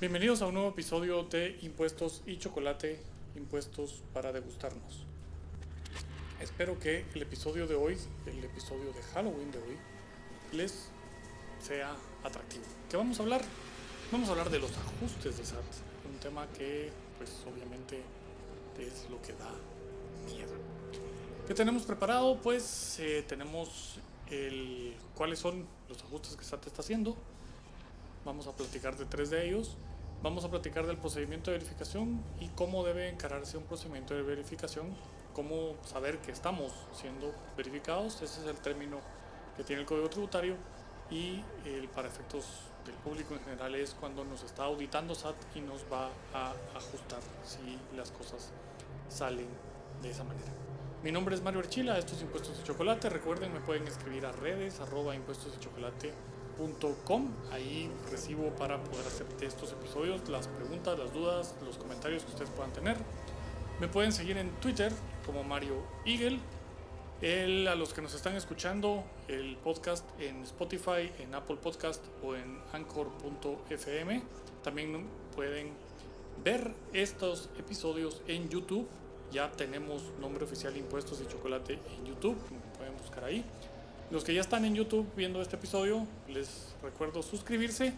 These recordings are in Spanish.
Bienvenidos a un nuevo episodio de Impuestos y Chocolate, Impuestos para degustarnos. Espero que el episodio de hoy, el episodio de Halloween de hoy, les sea atractivo. ¿Qué vamos a hablar? Vamos a hablar de los ajustes de SAT, un tema que pues obviamente es lo que da miedo. ¿Qué tenemos preparado? Pues eh, tenemos el, cuáles son los ajustes que SAT está haciendo. Vamos a platicar de tres de ellos. Vamos a platicar del procedimiento de verificación y cómo debe encararse un procedimiento de verificación, cómo saber que estamos siendo verificados, ese es el término que tiene el Código Tributario y el, para efectos del público en general es cuando nos está auditando SAT y nos va a ajustar si las cosas salen de esa manera. Mi nombre es Mario Archila, esto es Impuestos de Chocolate. Recuerden, me pueden escribir a redes arroba impuestos de chocolate Ahí recibo para poder hacer estos episodios las preguntas, las dudas, los comentarios que ustedes puedan tener. Me pueden seguir en Twitter como Mario Eagle. El, a los que nos están escuchando, el podcast en Spotify, en Apple Podcast o en Anchor.fm. También pueden ver estos episodios en YouTube. Ya tenemos nombre oficial Impuestos y Chocolate en YouTube. pueden buscar ahí. Los que ya están en YouTube viendo este episodio, les recuerdo suscribirse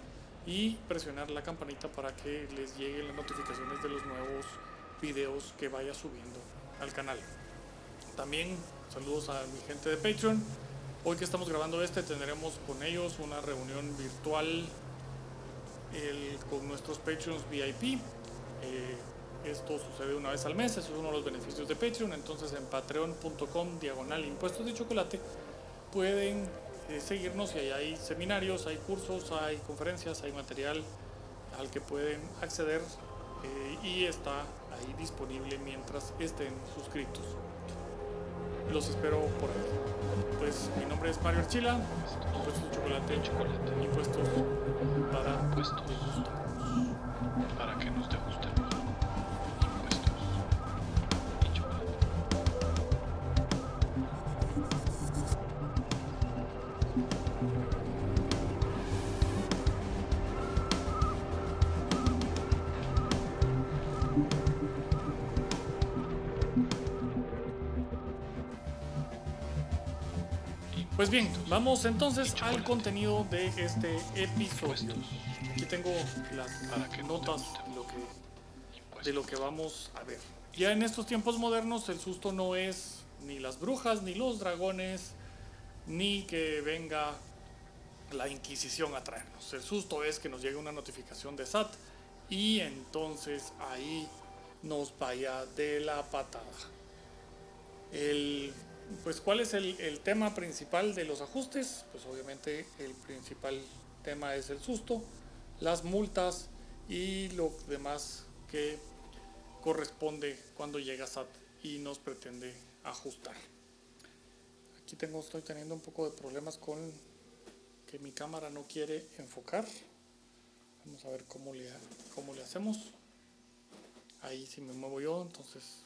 y presionar la campanita para que les lleguen las notificaciones de los nuevos videos que vaya subiendo al canal. También saludos a mi gente de Patreon. Hoy que estamos grabando este tendremos con ellos una reunión virtual con nuestros Patreons VIP. Eh, esto sucede una vez al mes, eso es uno de los beneficios de Patreon. Entonces en patreon.com diagonal impuestos de chocolate pueden eh, seguirnos y ahí hay seminarios, hay cursos, hay conferencias, hay material al que pueden acceder eh, y está ahí disponible mientras estén suscritos. Los espero por ahí. Pues mi nombre es Mario Archila, impuestos chocolate, chocolate. impuestos para impuestos. Para que nos degusten. Pues bien, vamos entonces al contenido de este episodio. Aquí tengo las notas lo, que, de lo que vamos a ver. Ya en estos tiempos modernos el susto no es ni las brujas, ni los dragones, ni que venga la Inquisición a traernos. El susto es que nos llegue una notificación de SAT y entonces ahí nos vaya de la patada. El pues ¿cuál es el, tema principal de los ajustes? Pues obviamente el principal tema es el susto, las multas y lo demás que corresponde cuando llega SAT y nos pretende ajustar. Aquí tengo, estoy teniendo un poco de problemas con que mi cámara no quiere enfocar. Vamos a ver cómo le, cómo le hacemos. Ahí si me muevo yo, entonces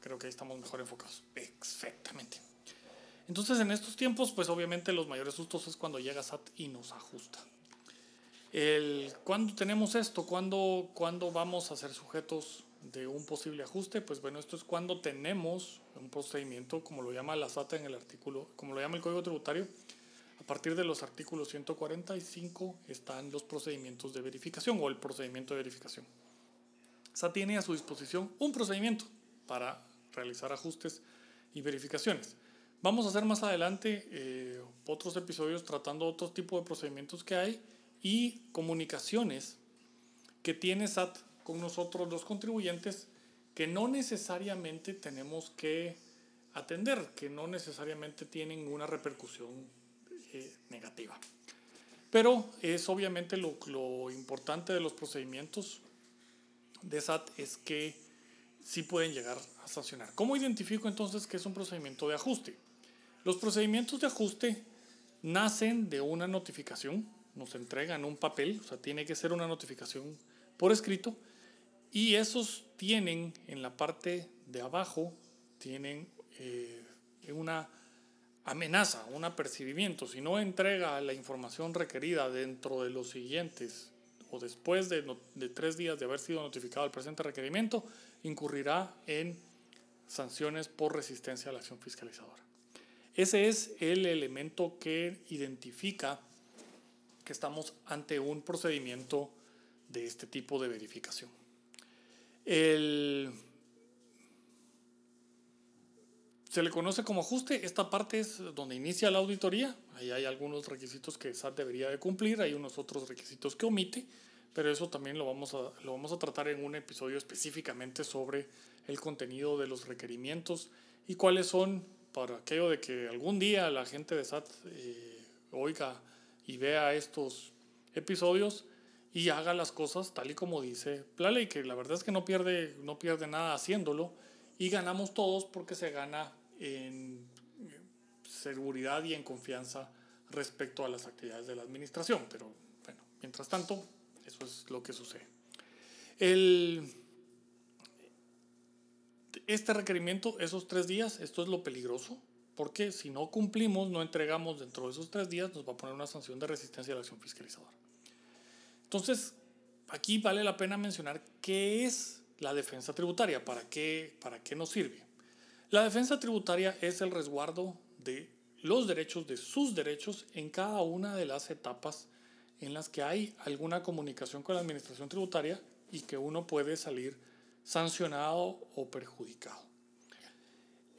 creo que ahí estamos mejor enfocados. Perfectamente. Entonces en estos tiempos, pues obviamente los mayores sustos es cuando llega SAT y nos ajusta. El, ¿Cuándo tenemos esto? ¿Cuándo, ¿Cuándo vamos a ser sujetos de un posible ajuste? Pues bueno, esto es cuando tenemos un procedimiento, como lo llama la SAT en el artículo, como lo llama el Código Tributario. A partir de los artículos 145 están los procedimientos de verificación o el procedimiento de verificación. SAT tiene a su disposición un procedimiento para realizar ajustes y verificaciones. Vamos a hacer más adelante eh, otros episodios tratando otro tipo de procedimientos que hay y comunicaciones que tiene SAT con nosotros los contribuyentes que no necesariamente tenemos que atender, que no necesariamente tienen una repercusión eh, negativa. Pero es obviamente lo, lo importante de los procedimientos de SAT es que sí pueden llegar a sancionar. ¿Cómo identifico entonces que es un procedimiento de ajuste? Los procedimientos de ajuste nacen de una notificación, nos entregan un papel, o sea, tiene que ser una notificación por escrito, y esos tienen en la parte de abajo, tienen eh, una amenaza, un apercibimiento. Si no entrega la información requerida dentro de los siguientes o después de, de tres días de haber sido notificado el presente requerimiento, incurrirá en sanciones por resistencia a la acción fiscalizadora. Ese es el elemento que identifica que estamos ante un procedimiento de este tipo de verificación. El, se le conoce como ajuste. Esta parte es donde inicia la auditoría. Ahí hay algunos requisitos que SAT debería de cumplir, hay unos otros requisitos que omite, pero eso también lo vamos a, lo vamos a tratar en un episodio específicamente sobre el contenido de los requerimientos y cuáles son para aquello de que algún día la gente de SAT eh, oiga y vea estos episodios y haga las cosas tal y como dice la ley, que la verdad es que no pierde, no pierde nada haciéndolo y ganamos todos porque se gana en seguridad y en confianza respecto a las actividades de la administración. Pero bueno, mientras tanto, eso es lo que sucede. El, este requerimiento, esos tres días, esto es lo peligroso, porque si no cumplimos, no entregamos dentro de esos tres días, nos va a poner una sanción de resistencia a la acción fiscalizadora. Entonces, aquí vale la pena mencionar qué es la defensa tributaria, para qué, para qué nos sirve. La defensa tributaria es el resguardo de los derechos, de sus derechos, en cada una de las etapas en las que hay alguna comunicación con la administración tributaria y que uno puede salir sancionado o perjudicado.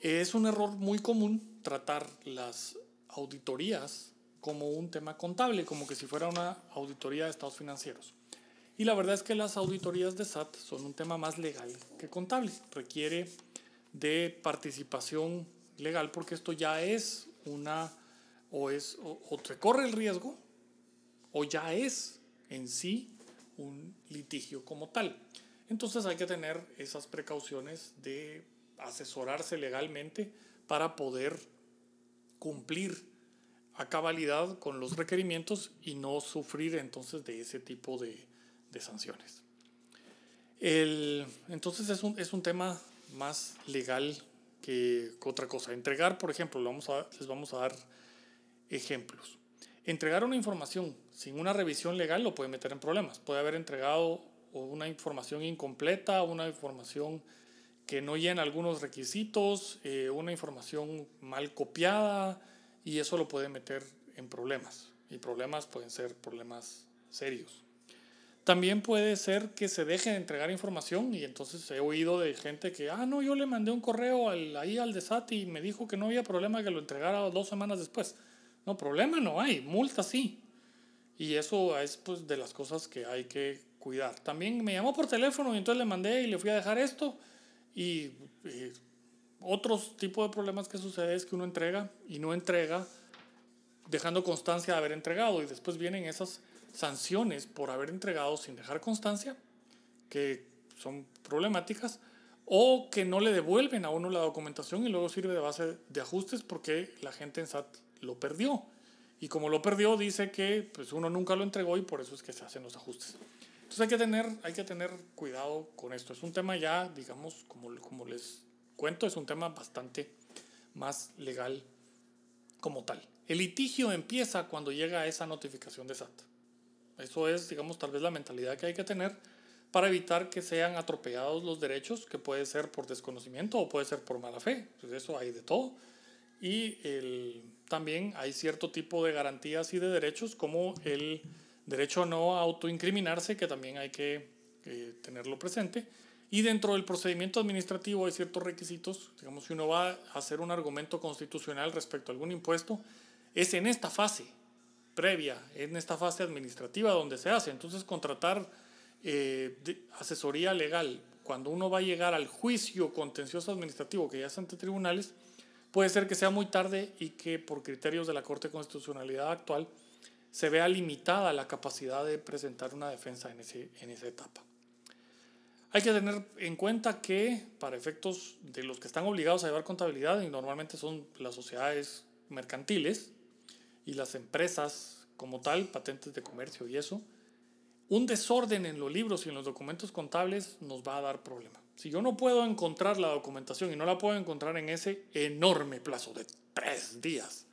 Es un error muy común tratar las auditorías como un tema contable, como que si fuera una auditoría de estados financieros. Y la verdad es que las auditorías de SAT son un tema más legal que contable. Requiere de participación legal porque esto ya es una o es o, o corre el riesgo o ya es en sí un litigio como tal. Entonces hay que tener esas precauciones de asesorarse legalmente para poder cumplir a cabalidad con los requerimientos y no sufrir entonces de ese tipo de, de sanciones. El, entonces es un, es un tema más legal que, otra cosa. Entregar, por ejemplo, vamos a, les vamos a dar ejemplos. Entregar una información sin una revisión legal lo puede meter en problemas. Puede haber entregado una información incompleta, una información que no llena algunos requisitos, eh, una información mal copiada y eso lo puede meter en problemas. Y problemas pueden ser problemas serios. También puede ser que se deje de entregar información y entonces he oído de gente que, ah, no, yo le mandé un correo al, ahí al de SAT y me dijo que no había problema que lo entregara dos semanas después. No, problema no hay, multa sí. Y eso es pues de las cosas que hay que cuidar. También me llamó por teléfono y entonces le mandé y le fui a dejar esto. Y, otros tipos de problemas que sucede es que uno entrega y no entrega dejando constancia de haber entregado y después vienen esas sanciones por haber entregado sin dejar constancia que son problemáticas o que no le devuelven a uno la documentación y luego sirve de base de ajustes porque la gente en SAT lo perdió. Y como lo perdió, dice que pues, uno nunca lo entregó y por eso es que se hacen los ajustes. Entonces hay que tener, hay que tener cuidado con esto. Es un tema ya, digamos, como, como les cuento, es un tema bastante más legal como tal. El litigio empieza cuando llega esa notificación de SAT. Eso es, digamos, tal vez la mentalidad que hay que tener para evitar que sean atropellados los derechos, que puede ser por desconocimiento o puede ser por mala fe. Pues eso hay de todo. Y el, también hay cierto tipo de garantías y de derechos como el derecho a no autoincriminarse, que también hay que tenerlo presente. Y dentro del procedimiento administrativo hay ciertos requisitos. Digamos, si uno va a hacer un argumento constitucional respecto a algún impuesto, es en esta fase previa, en esta fase administrativa donde se hace. Entonces, contratar eh, asesoría legal cuando uno va a llegar al juicio contencioso administrativo que ya es ante tribunales, puede ser que sea muy tarde y que por criterios de la Corte de Constitucionalidad actual se vea limitada la capacidad de presentar una defensa en, ese, en esa etapa. Hay que tener en cuenta que para efectos de los que están obligados a llevar contabilidad, y normalmente son las sociedades mercantiles y las empresas como tal, patentes de comercio y eso, un desorden en los libros y en los documentos contables nos va a dar problema. Si yo no puedo encontrar la documentación y no la puedo encontrar en ese enorme plazo de tres días,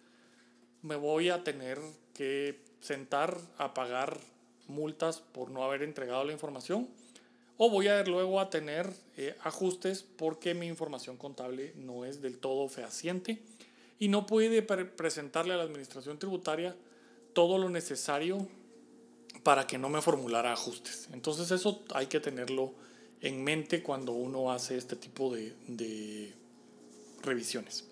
me voy a tener que sentar a pagar multas por no haber entregado la información o voy a luego a tener eh, ajustes porque mi información contable no es del todo fehaciente y no puede presentarle a la administración tributaria todo lo necesario para que no me formulara ajustes. Entonces eso hay que tenerlo en mente cuando uno hace este tipo de, de revisiones.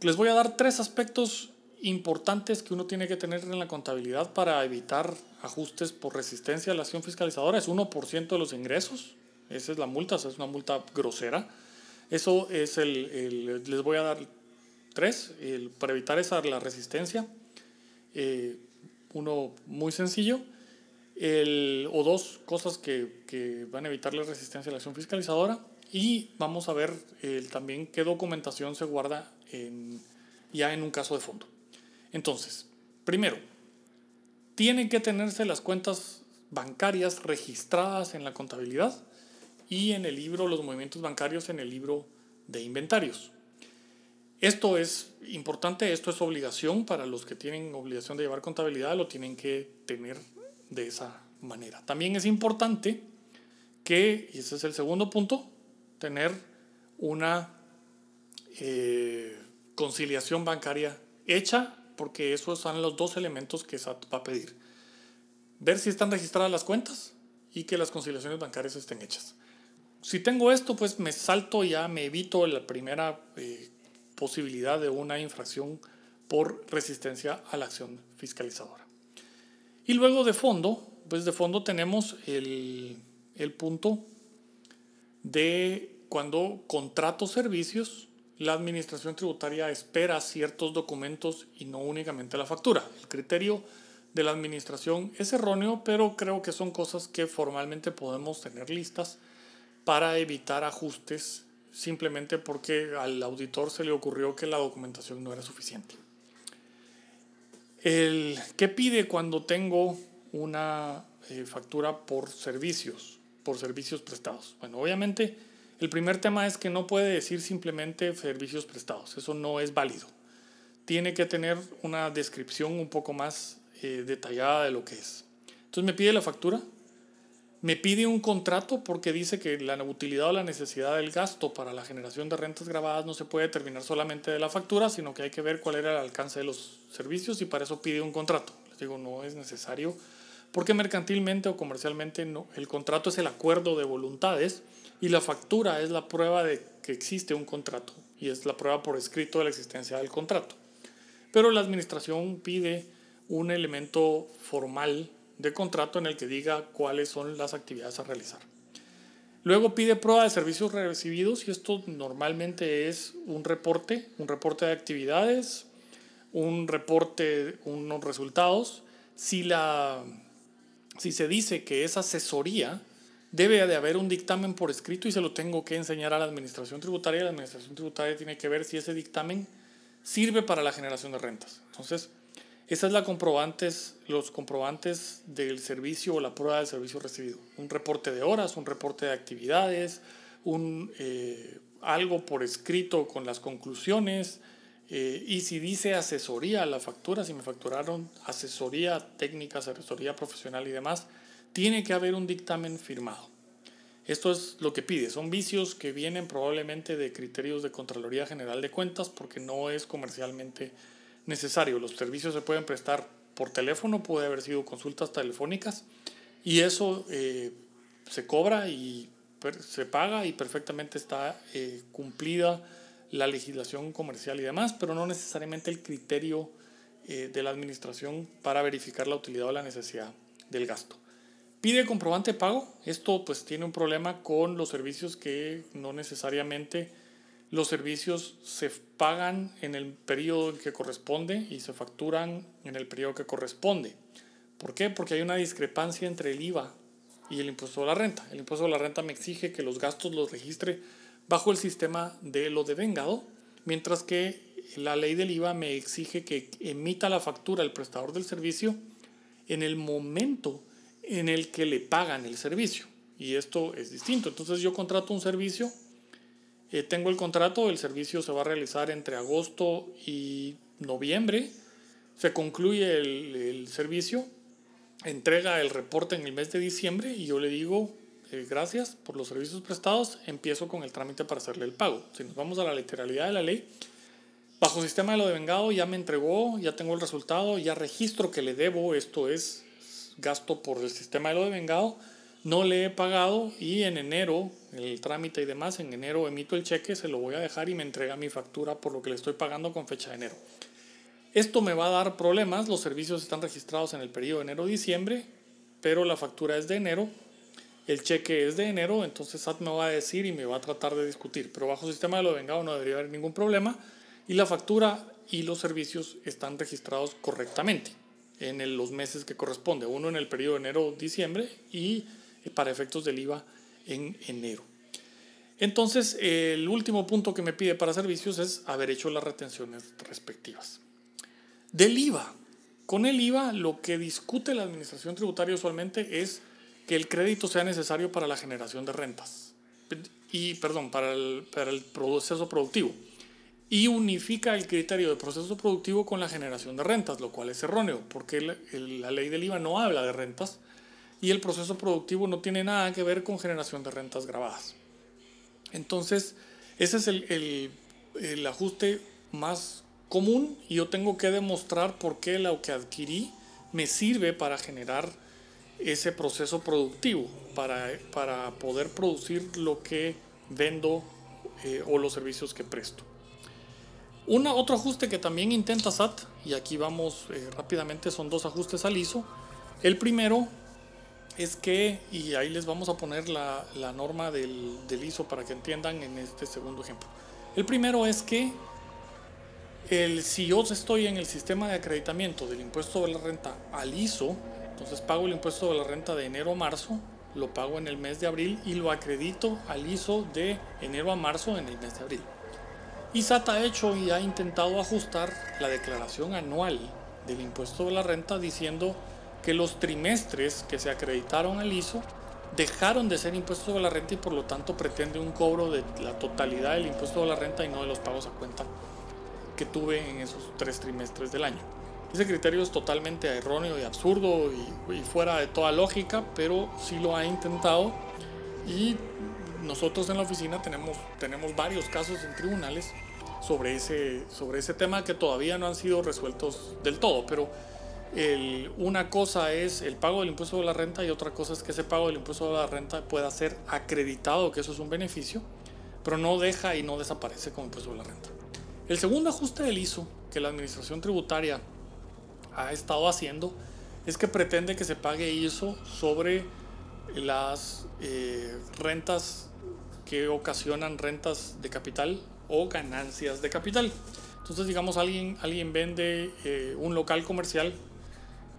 Les voy a dar tres aspectos importantes que uno tiene que tener en la contabilidad para evitar ajustes por resistencia a la acción fiscalizadora. Es 1% de los ingresos. Esa es la multa, esa es una multa grosera. Eso es el, les voy a dar tres, el, para evitar esa, la resistencia. Eh, uno muy sencillo. El, o dos cosas que, que, van a evitar la resistencia a la acción fiscalizadora. Y vamos a ver también qué documentación se guarda ya en un caso de fondo. Entonces, primero, tienen que tenerse las cuentas bancarias registradas en la contabilidad y en el libro, los movimientos bancarios en el libro de inventarios. Esto es importante, esto es obligación para los que tienen obligación de llevar contabilidad, lo tienen que tener de esa manera. También es importante que, y ese es el segundo punto, tener una eh, conciliación bancaria hecha porque esos son los dos elementos que SAT va a pedir. Ver si están registradas las cuentas y que las conciliaciones bancarias estén hechas. Si tengo esto, pues me salto ya, me evito la primera eh, posibilidad de una infracción por resistencia a la acción fiscalizadora. Y luego de fondo, pues de fondo tenemos el, el punto de cuando contrato servicios la administración tributaria espera ciertos documentos y no únicamente la factura. El criterio de la administración es erróneo, pero creo que son cosas que formalmente podemos tener listas para evitar ajustes simplemente porque al auditor se le ocurrió que la documentación no era suficiente. El, ¿Qué pide cuando tengo una eh, factura por servicios, por servicios prestados? Bueno, obviamente el primer tema es que no puede decir simplemente servicios prestados, eso no es válido. Tiene que tener una descripción un poco más eh, detallada de lo que es. Entonces me pide la factura, me pide un contrato porque dice que la utilidad o la necesidad del gasto para la generación de rentas grabadas no se puede determinar solamente de la factura, sino que hay que ver cuál era el alcance de los servicios y para eso pide un contrato. Les digo, no es necesario porque mercantilmente o comercialmente no, el contrato es el acuerdo de voluntades y la factura es la prueba de que existe un contrato y es la prueba por escrito de la existencia del contrato. Pero la administración pide un elemento formal de contrato en el que diga cuáles son las actividades a realizar. Luego pide prueba de servicios recibidos y esto normalmente es un reporte, un reporte de actividades, un reporte, unos resultados. Si, la, si se dice que es asesoría, debe de haber un dictamen por escrito y se lo tengo que enseñar a la administración tributaria. La administración tributaria tiene que ver si ese dictamen sirve para la generación de rentas. Entonces, esa es la comprobantes, los comprobantes del servicio o la prueba del servicio recibido. Un reporte de horas, un reporte de actividades, un, eh, algo por escrito con las conclusiones. Eh, y si dice asesoría a la factura, si me facturaron asesoría técnica, asesoría profesional y demás, tiene que haber un dictamen firmado. Esto es lo que pide. Son vicios que vienen probablemente de criterios de Contraloría General de Cuentas porque no es comercialmente necesario. Los servicios se pueden prestar por teléfono, puede haber sido consultas telefónicas y eso eh, se cobra y se paga y perfectamente está eh, cumplida la legislación comercial y demás, pero no necesariamente el criterio eh, de la administración para verificar la utilidad o la necesidad del gasto. Pide comprobante de pago. Esto pues tiene un problema con los servicios que no necesariamente los servicios se pagan en el periodo que corresponde y se facturan en el periodo que corresponde. ¿Por qué? Porque hay una discrepancia entre el IVA y el impuesto de la renta. El impuesto de la renta me exige que los gastos los registre bajo el sistema de lo devengado, mientras que la ley del IVA me exige que emita la factura el prestador del servicio en el momento en el que le pagan el servicio. Y esto es distinto. Entonces yo contrato un servicio, eh, tengo el contrato, el servicio se va a realizar entre agosto y noviembre, se concluye el, el servicio entrega el reporte en el mes de diciembre y yo le digo eh, gracias por los servicios prestados, empiezo con el trámite para hacerle el pago. Si nos vamos a la literalidad de la ley, bajo sistema de lo de vengado ya me entregó, ya tengo el resultado, ya registro que le debo, esto es gasto por el sistema de lo de vengado, no le he pagado y en enero, el trámite y demás, en enero emito el cheque, se lo voy a dejar y me entrega mi factura por lo que le estoy pagando con fecha de enero. Esto me va a dar problemas, los servicios están registrados en el periodo enero-diciembre, pero la factura es de enero, el cheque es de enero, entonces SAT me va a decir y me va a tratar de discutir, pero bajo sistema de lo vengado no debería haber ningún problema y la factura y los servicios están registrados correctamente en los meses que corresponde, uno en el periodo enero-diciembre y eh, para efectos del IVA en enero. Entonces, el último punto que me pide para servicios es haber hecho las retenciones respectivas. Del IVA. Con el IVA lo que discute la Administración Tributaria usualmente es que el crédito sea necesario para la generación de rentas. Y, perdón, para el, para el proceso productivo. Y unifica el criterio de proceso productivo con la generación de rentas, lo cual es erróneo, porque la, la ley del IVA no habla de rentas y el proceso productivo no tiene nada que ver con generación de rentas grabadas. Entonces, ese es el, el, ajuste más común y yo tengo que demostrar por qué lo que adquirí me sirve para generar ese proceso productivo, para, para poder producir lo que vendo eh, o los servicios que presto. Una, otro ajuste que también intenta SAT, y aquí vamos eh, rápidamente, son dos ajustes al ISO. El primero es que, y ahí les vamos a poner la, la norma del, del ISO para que entiendan en este segundo ejemplo. El primero es que el, si yo estoy en el sistema de acreditamiento del impuesto de la renta al ISO, entonces pago el impuesto de la renta de enero a marzo, lo pago en el mes de abril y lo acredito al ISO de enero a marzo en el mes de abril. Y SAT ha hecho y ha intentado ajustar la declaración anual del impuesto de la renta diciendo que los trimestres que se acreditaron al ISO dejaron de ser impuestos de la renta y por lo tanto pretende un cobro de la totalidad del impuesto de la renta y no de los pagos a cuenta que tuve en esos tres trimestres del año. Ese criterio es totalmente erróneo y absurdo y, fuera de toda lógica, pero sí lo ha intentado y nosotros en la oficina tenemos, tenemos varios casos en tribunales sobre ese, sobre ese tema que todavía no han sido resueltos del todo, pero el, una cosa es el pago del impuesto de la renta y otra cosa es que ese pago del impuesto de la renta pueda ser acreditado que eso es un beneficio, pero no deja y no desaparece como impuesto de la renta. El segundo ajuste del ISO que la Administración Tributaria ha estado haciendo es que pretende que se pague ISO sobre las eh, rentas que ocasionan rentas de capital o ganancias de capital. Entonces, digamos, alguien, alguien vende eh, un local comercial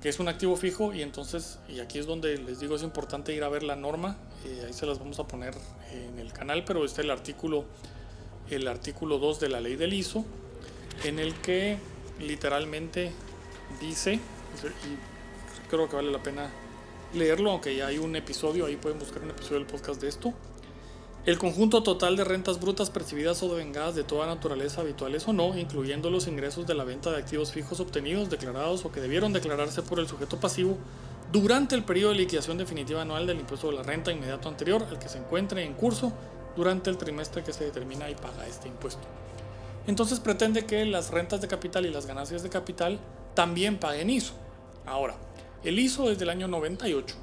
que es un activo fijo y entonces, y aquí es donde les digo es importante ir a ver la norma, eh, ahí se las vamos a poner en el canal, pero está el artículo el artículo 2 de la ley del ISO, en el que literalmente dice, y creo que vale la pena leerlo, aunque ya hay un episodio, ahí pueden buscar un episodio del podcast de esto. El conjunto total de rentas brutas percibidas o devengadas de toda naturaleza, habituales o no, incluyendo los ingresos de la venta de activos fijos obtenidos, declarados o que debieron declararse por el sujeto pasivo durante el periodo de liquidación definitiva anual del impuesto de la renta inmediato anterior al que se encuentre en curso durante el trimestre que se determina y paga este impuesto. Entonces pretende que las rentas de capital y las ganancias de capital también paguen ISO. Ahora, el ISO es del año 98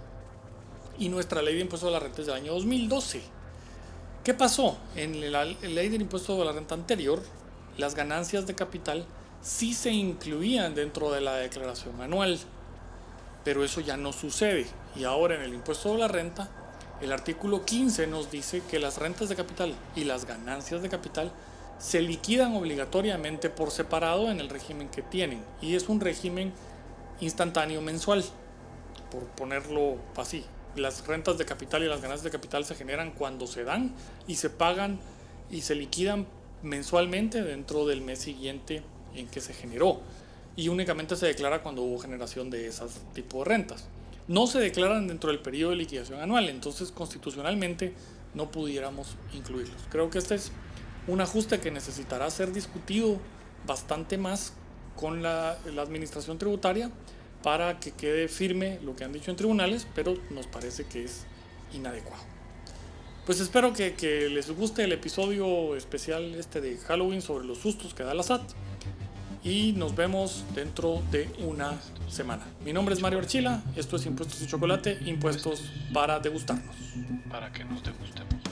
y nuestra ley de impuesto de la renta es del año 2012. ¿Qué pasó? En la ley del impuesto de la renta anterior, las ganancias de capital sí se incluían dentro de la declaración anual, pero eso ya no sucede. Y ahora en el impuesto de la renta el artículo 15 nos dice que las rentas de capital y las ganancias de capital se liquidan obligatoriamente por separado en el régimen que tienen y es un régimen instantáneo mensual, por ponerlo así. Las rentas de capital y las ganancias de capital se generan cuando se dan y se pagan y se liquidan mensualmente dentro del mes siguiente en que se generó y únicamente se declara cuando hubo generación de ese tipo de rentas no se declaran dentro del periodo de liquidación anual, entonces constitucionalmente no pudiéramos incluirlos. Creo que este es un ajuste que necesitará ser discutido bastante más con la, administración tributaria, para que quede firme lo que han dicho en tribunales, pero nos parece que es inadecuado. Pues espero que, les guste el episodio especial este de Halloween sobre los sustos que da la SAT y nos vemos dentro de una semana. Mi nombre es Mario Archila, esto es Impuestos y Chocolate, impuestos para degustarnos. Para que nos degustemos.